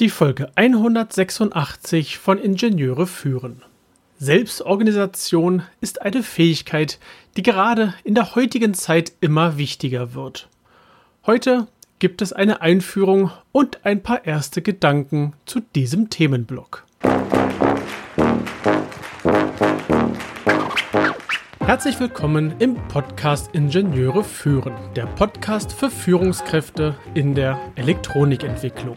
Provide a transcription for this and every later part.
Die Folge 186 von Ingenieure führen. Selbstorganisation ist eine Fähigkeit, die gerade in der heutigen Zeit immer wichtiger wird. Heute gibt es eine Einführung und ein paar erste Gedanken zu diesem Themenblock. Herzlich willkommen im Podcast Ingenieure führen, der Podcast für Führungskräfte in der Elektronikentwicklung.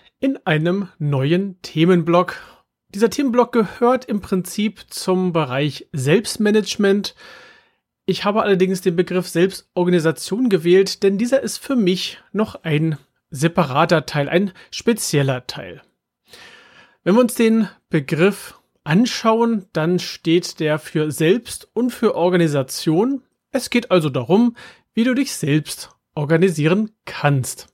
in einem neuen Themenblock. Dieser Themenblock gehört im Prinzip zum Bereich Selbstmanagement. Ich habe allerdings den Begriff Selbstorganisation gewählt, denn dieser ist für mich noch ein separater Teil, ein spezieller Teil. Wenn wir uns den Begriff anschauen, dann steht der für Selbst und für Organisation. Es geht also darum, wie du dich selbst organisieren kannst.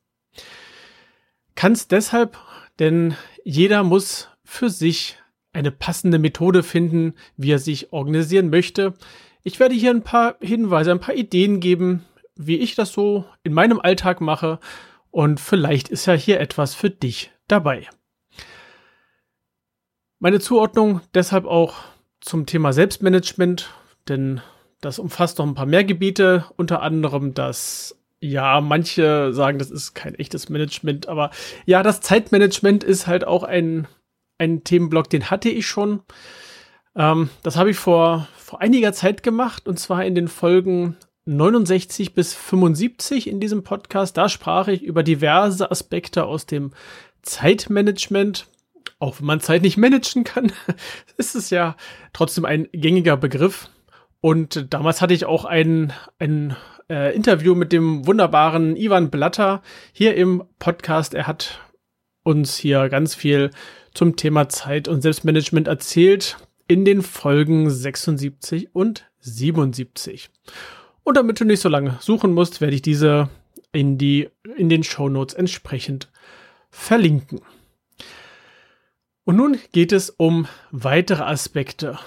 Kannst deshalb, denn jeder muss für sich eine passende Methode finden, wie er sich organisieren möchte. Ich werde hier ein paar Hinweise, ein paar Ideen geben, wie ich das so in meinem Alltag mache und vielleicht ist ja hier etwas für dich dabei. Meine Zuordnung deshalb auch zum Thema Selbstmanagement, denn das umfasst noch ein paar mehr Gebiete, unter anderem das, ja, manche sagen, das ist kein echtes Management, aber ja, das Zeitmanagement ist halt auch ein, ein Themenblock, den hatte ich schon. Ähm, das habe ich vor, vor einiger Zeit gemacht und zwar in den Folgen 69 bis 75 in diesem Podcast. Da sprach ich über diverse Aspekte aus dem Zeitmanagement auch wenn man Zeit nicht managen kann, ist es ja trotzdem ein gängiger Begriff. Und damals hatte ich auch ein, ein äh, Interview mit dem wunderbaren Ivan Blatter hier im Podcast. Er hat uns hier ganz viel zum Thema Zeit und Selbstmanagement erzählt in den Folgen 76 und 77. Und damit du nicht so lange suchen musst, werde ich diese in die in den Show Notes entsprechend verlinken. Und nun geht es um weitere Aspekte.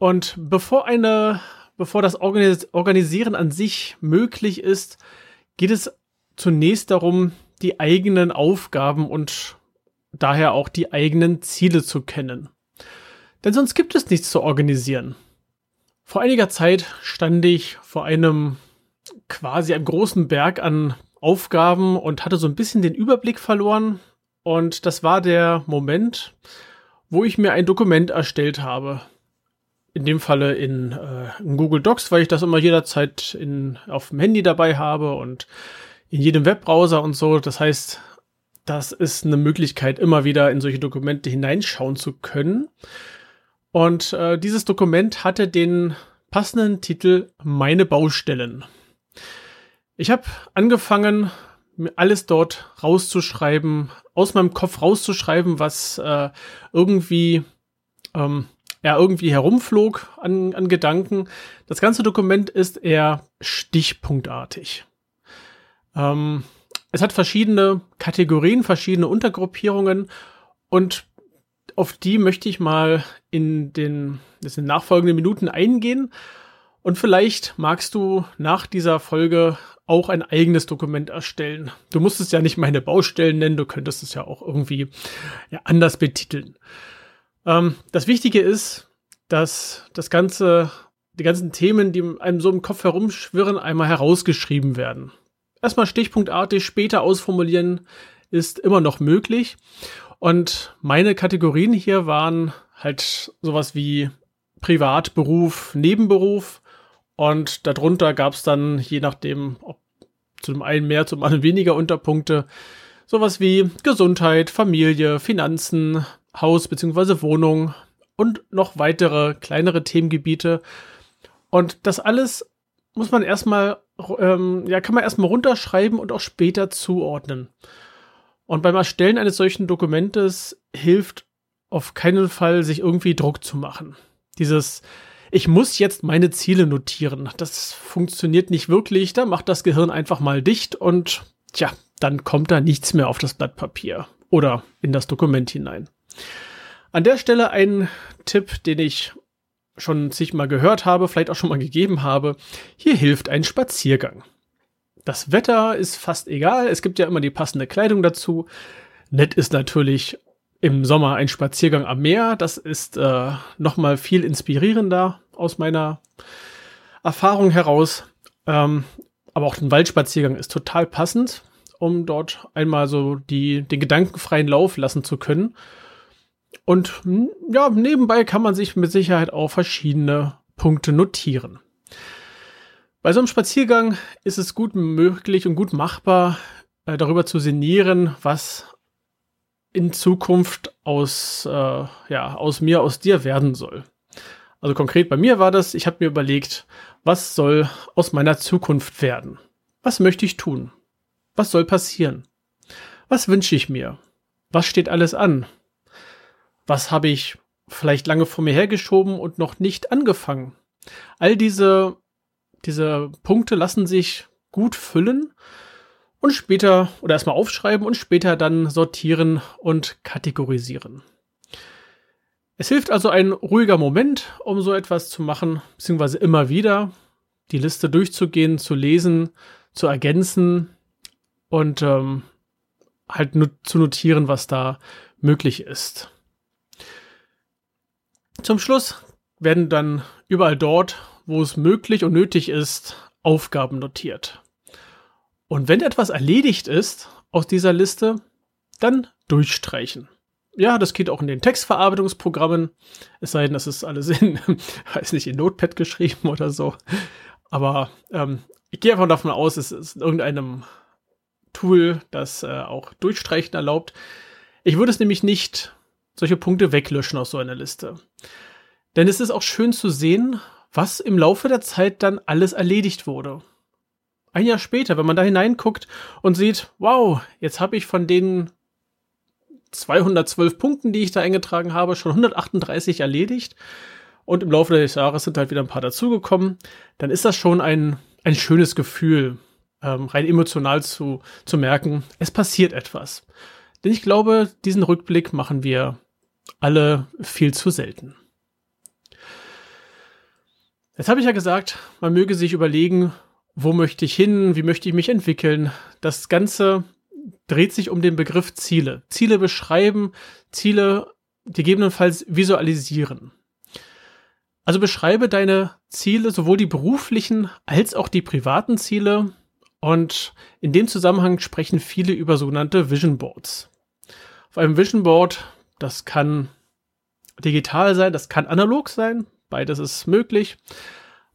Und bevor eine, bevor das Organisieren an sich möglich ist, geht es zunächst darum, die eigenen Aufgaben und daher auch die eigenen Ziele zu kennen. Denn sonst gibt es nichts zu organisieren. Vor einiger Zeit stand ich vor einem quasi einem großen Berg an Aufgaben und hatte so ein bisschen den Überblick verloren, und das war der Moment, wo ich mir ein Dokument erstellt habe. In dem Falle in, äh, in Google Docs, weil ich das immer jederzeit in, auf dem Handy dabei habe und in jedem Webbrowser und so. Das heißt, das ist eine Möglichkeit, immer wieder in solche Dokumente hineinschauen zu können. Und äh, dieses Dokument hatte den passenden Titel Meine Baustellen. Ich habe angefangen, alles dort rauszuschreiben, aus meinem Kopf rauszuschreiben, was äh, irgendwie ähm, ja, irgendwie herumflog an, an Gedanken. Das ganze Dokument ist eher stichpunktartig. Ähm, es hat verschiedene Kategorien, verschiedene Untergruppierungen und auf die möchte ich mal in den, in den nachfolgenden Minuten eingehen. Und vielleicht magst du nach dieser Folge auch ein eigenes Dokument erstellen. Du musst es ja nicht meine Baustellen nennen, du könntest es ja auch irgendwie ja, anders betiteln. Ähm, das Wichtige ist, dass das ganze, die ganzen Themen, die einem so im Kopf herumschwirren, einmal herausgeschrieben werden. Erstmal stichpunktartig, später ausformulieren ist immer noch möglich. Und meine Kategorien hier waren halt sowas wie Privat, Beruf, Nebenberuf. Und darunter gab es dann, je nachdem, ob zum einen mehr, zum anderen weniger Unterpunkte. Sowas wie Gesundheit, Familie, Finanzen, Haus bzw. Wohnung und noch weitere kleinere Themengebiete. Und das alles muss man erstmal, ähm, ja, kann man erstmal runterschreiben und auch später zuordnen. Und beim Erstellen eines solchen Dokumentes hilft auf keinen Fall sich irgendwie Druck zu machen. Dieses, ich muss jetzt meine Ziele notieren, das funktioniert nicht wirklich, da macht das Gehirn einfach mal dicht und tja, dann kommt da nichts mehr auf das Blatt Papier oder in das Dokument hinein. An der Stelle ein Tipp, den ich schon zigmal gehört habe, vielleicht auch schon mal gegeben habe. Hier hilft ein Spaziergang. Das Wetter ist fast egal, es gibt ja immer die passende Kleidung dazu. Nett ist natürlich im Sommer ein Spaziergang am Meer. Das ist äh, nochmal viel inspirierender aus meiner Erfahrung heraus. Ähm, aber auch ein Waldspaziergang ist total passend, um dort einmal so die, den gedankenfreien Lauf lassen zu können. Und hm, ja, nebenbei kann man sich mit Sicherheit auch verschiedene Punkte notieren. Bei so einem Spaziergang ist es gut möglich und gut machbar, äh, darüber zu sinnieren, was in Zukunft aus, äh, ja, aus mir, aus dir werden soll. Also konkret bei mir war das, ich habe mir überlegt, was soll aus meiner Zukunft werden? Was möchte ich tun? Was soll passieren? Was wünsche ich mir? Was steht alles an? Was habe ich vielleicht lange vor mir hergeschoben und noch nicht angefangen? All diese, diese Punkte lassen sich gut füllen und später oder erstmal aufschreiben und später dann sortieren und kategorisieren. Es hilft also ein ruhiger Moment, um so etwas zu machen, beziehungsweise immer wieder die Liste durchzugehen, zu lesen, zu ergänzen und ähm, halt nur zu notieren, was da möglich ist. Zum Schluss werden dann überall dort, wo es möglich und nötig ist, Aufgaben notiert. Und wenn etwas erledigt ist aus dieser Liste, dann durchstreichen. Ja, das geht auch in den Textverarbeitungsprogrammen. Es sei denn, das ist alles in, weiß nicht, in Notepad geschrieben oder so. Aber ähm, ich gehe einfach davon aus, es ist in irgendeinem Tool, das äh, auch Durchstreichen erlaubt. Ich würde es nämlich nicht solche Punkte weglöschen aus so einer Liste. Denn es ist auch schön zu sehen, was im Laufe der Zeit dann alles erledigt wurde ein Jahr später, wenn man da hineinguckt und sieht, wow, jetzt habe ich von den 212 Punkten, die ich da eingetragen habe, schon 138 erledigt und im Laufe des Jahres sind halt wieder ein paar dazugekommen, dann ist das schon ein, ein schönes Gefühl, ähm, rein emotional zu, zu merken, es passiert etwas. Denn ich glaube, diesen Rückblick machen wir alle viel zu selten. Jetzt habe ich ja gesagt, man möge sich überlegen, wo möchte ich hin, wie möchte ich mich entwickeln. Das Ganze dreht sich um den Begriff Ziele. Ziele beschreiben, Ziele gegebenenfalls visualisieren. Also beschreibe deine Ziele, sowohl die beruflichen als auch die privaten Ziele. Und in dem Zusammenhang sprechen viele über sogenannte Vision Boards. Auf einem Vision Board, das kann digital sein, das kann analog sein, beides ist möglich.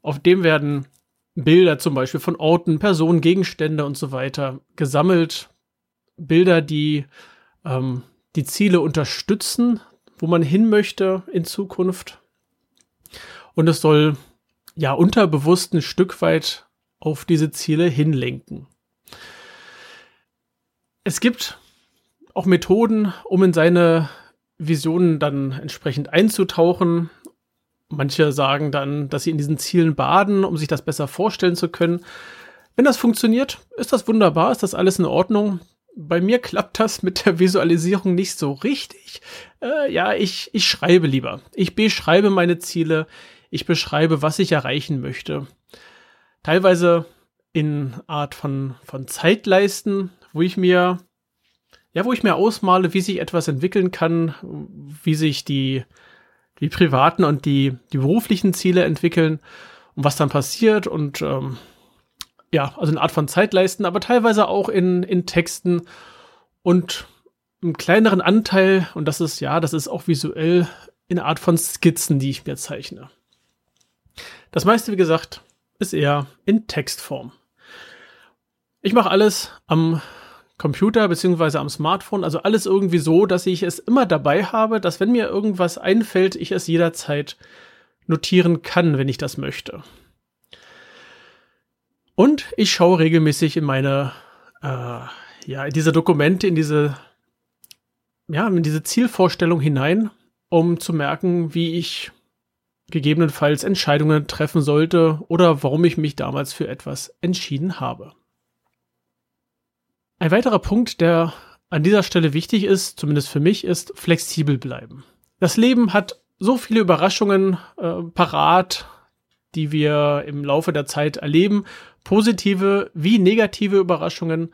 Auf dem werden Bilder zum Beispiel von Orten, Personen, Gegenstände und so weiter gesammelt. Bilder, die ähm, die Ziele unterstützen, wo man hin möchte in Zukunft. Und es soll ja unterbewusst ein Stück weit auf diese Ziele hinlenken. Es gibt auch Methoden, um in seine Visionen dann entsprechend einzutauchen. Manche sagen dann, dass sie in diesen Zielen baden, um sich das besser vorstellen zu können. Wenn das funktioniert, ist das wunderbar, ist das alles in Ordnung. Bei mir klappt das mit der Visualisierung nicht so richtig. Äh, ja, ich, ich schreibe lieber. Ich beschreibe meine Ziele. Ich beschreibe, was ich erreichen möchte. Teilweise in Art von, von Zeitleisten, wo ich mir, ja, wo ich mir ausmale, wie sich etwas entwickeln kann, wie sich die, die privaten und die, die beruflichen Ziele entwickeln und was dann passiert und ähm, ja, also eine Art von Zeitleisten, aber teilweise auch in, in Texten und einen kleineren Anteil, und das ist ja, das ist auch visuell in Art von Skizzen, die ich mir zeichne. Das meiste, wie gesagt, ist eher in Textform. Ich mache alles am Computer beziehungsweise am Smartphone, also alles irgendwie so, dass ich es immer dabei habe, dass wenn mir irgendwas einfällt, ich es jederzeit notieren kann, wenn ich das möchte. Und ich schaue regelmäßig in meine, äh, ja, in diese Dokumente, in diese, ja, in diese Zielvorstellung hinein um zu merken, wie ich gegebenenfalls Entscheidungen treffen sollte oder warum ich mich damals für etwas entschieden habe. Ein weiterer Punkt, der an dieser Stelle wichtig ist, zumindest für mich, ist flexibel bleiben. Das Leben hat so viele Überraschungen äh, parat, die wir im Laufe der Zeit erleben, positive wie negative Überraschungen.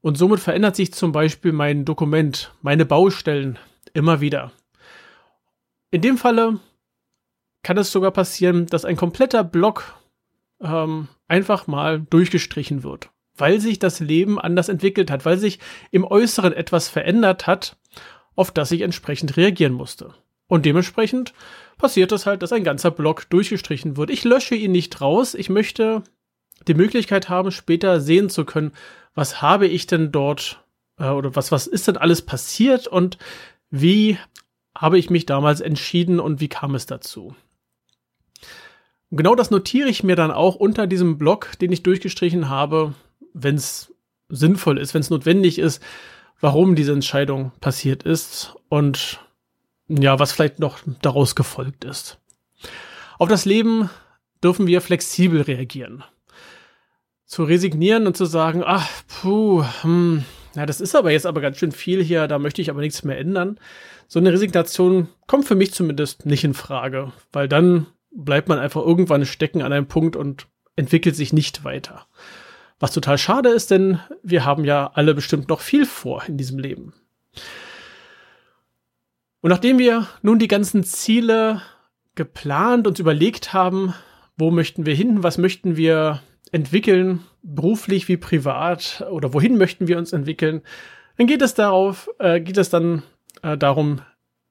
Und somit verändert sich zum Beispiel mein Dokument, meine Baustellen immer wieder. In dem Falle kann es sogar passieren, dass ein kompletter Block ähm, einfach mal durchgestrichen wird, weil sich das Leben anders entwickelt hat, weil sich im Äußeren etwas verändert hat, auf das ich entsprechend reagieren musste. Und dementsprechend passiert es halt, dass ein ganzer Block durchgestrichen wird. Ich lösche ihn nicht raus. Ich möchte die Möglichkeit haben, später sehen zu können, was habe ich denn dort äh, oder was, was ist denn alles passiert und wie habe ich mich damals entschieden und wie kam es dazu. Genau das notiere ich mir dann auch unter diesem Block, den ich durchgestrichen habe, wenn es sinnvoll ist, wenn es notwendig ist, warum diese Entscheidung passiert ist und ja, was vielleicht noch daraus gefolgt ist. Auf das Leben dürfen wir flexibel reagieren. Zu resignieren und zu sagen, ach, puh, hm, ja, das ist aber jetzt aber ganz schön viel hier, da möchte ich aber nichts mehr ändern. So eine Resignation kommt für mich zumindest nicht in Frage, weil dann bleibt man einfach irgendwann stecken an einem Punkt und entwickelt sich nicht weiter. Was total schade ist, denn wir haben ja alle bestimmt noch viel vor in diesem Leben. Und nachdem wir nun die ganzen Ziele geplant und überlegt haben, wo möchten wir hin, was möchten wir entwickeln, beruflich wie privat oder wohin möchten wir uns entwickeln, dann geht es darauf, äh, geht es dann äh, darum,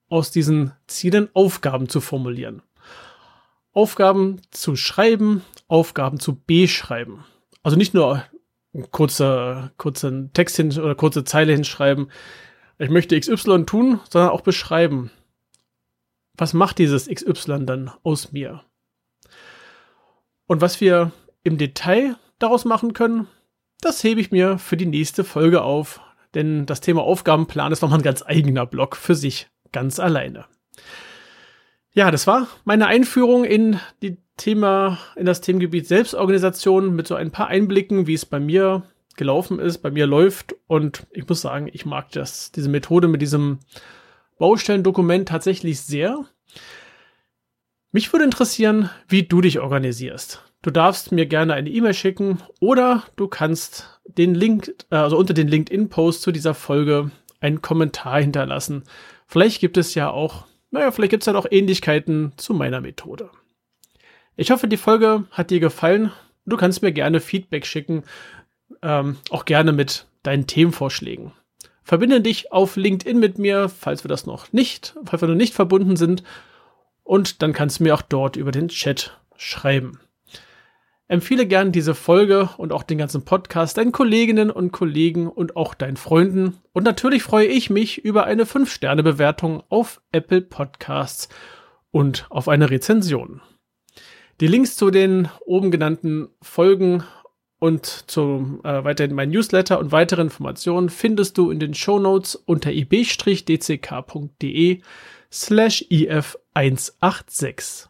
aus diesen Zielen Aufgaben zu formulieren. Aufgaben zu schreiben, Aufgaben zu beschreiben. Also nicht nur kurze, kurzen Text hin oder kurze Zeile hinschreiben. Ich möchte XY tun, sondern auch beschreiben. Was macht dieses XY dann aus mir? Und was wir im Detail daraus machen können, das hebe ich mir für die nächste Folge auf. Denn das Thema Aufgabenplan ist nochmal ein ganz eigener Block für sich, ganz alleine. Ja, das war meine Einführung in die Thema, in das Themengebiet Selbstorganisation mit so ein paar Einblicken, wie es bei mir gelaufen ist, bei mir läuft. Und ich muss sagen, ich mag das, diese Methode mit diesem Baustellendokument tatsächlich sehr. Mich würde interessieren, wie du dich organisierst. Du darfst mir gerne eine E-Mail schicken oder du kannst den Link, äh, also unter den LinkedIn-Post zu dieser Folge einen Kommentar hinterlassen. Vielleicht gibt es ja auch naja, vielleicht gibt es ja noch Ähnlichkeiten zu meiner Methode. Ich hoffe, die Folge hat dir gefallen. Du kannst mir gerne Feedback schicken, ähm, auch gerne mit deinen Themenvorschlägen. Verbinde dich auf LinkedIn mit mir, falls wir das noch nicht, falls wir noch nicht verbunden sind. Und dann kannst du mir auch dort über den Chat schreiben. Empfehle gern diese Folge und auch den ganzen Podcast deinen Kolleginnen und Kollegen und auch deinen Freunden. Und natürlich freue ich mich über eine 5-Sterne-Bewertung auf Apple Podcasts und auf eine Rezension. Die Links zu den oben genannten Folgen und zu äh, weiterhin mein Newsletter und weitere Informationen findest du in den Show Notes unter ib-dck.de slash if186.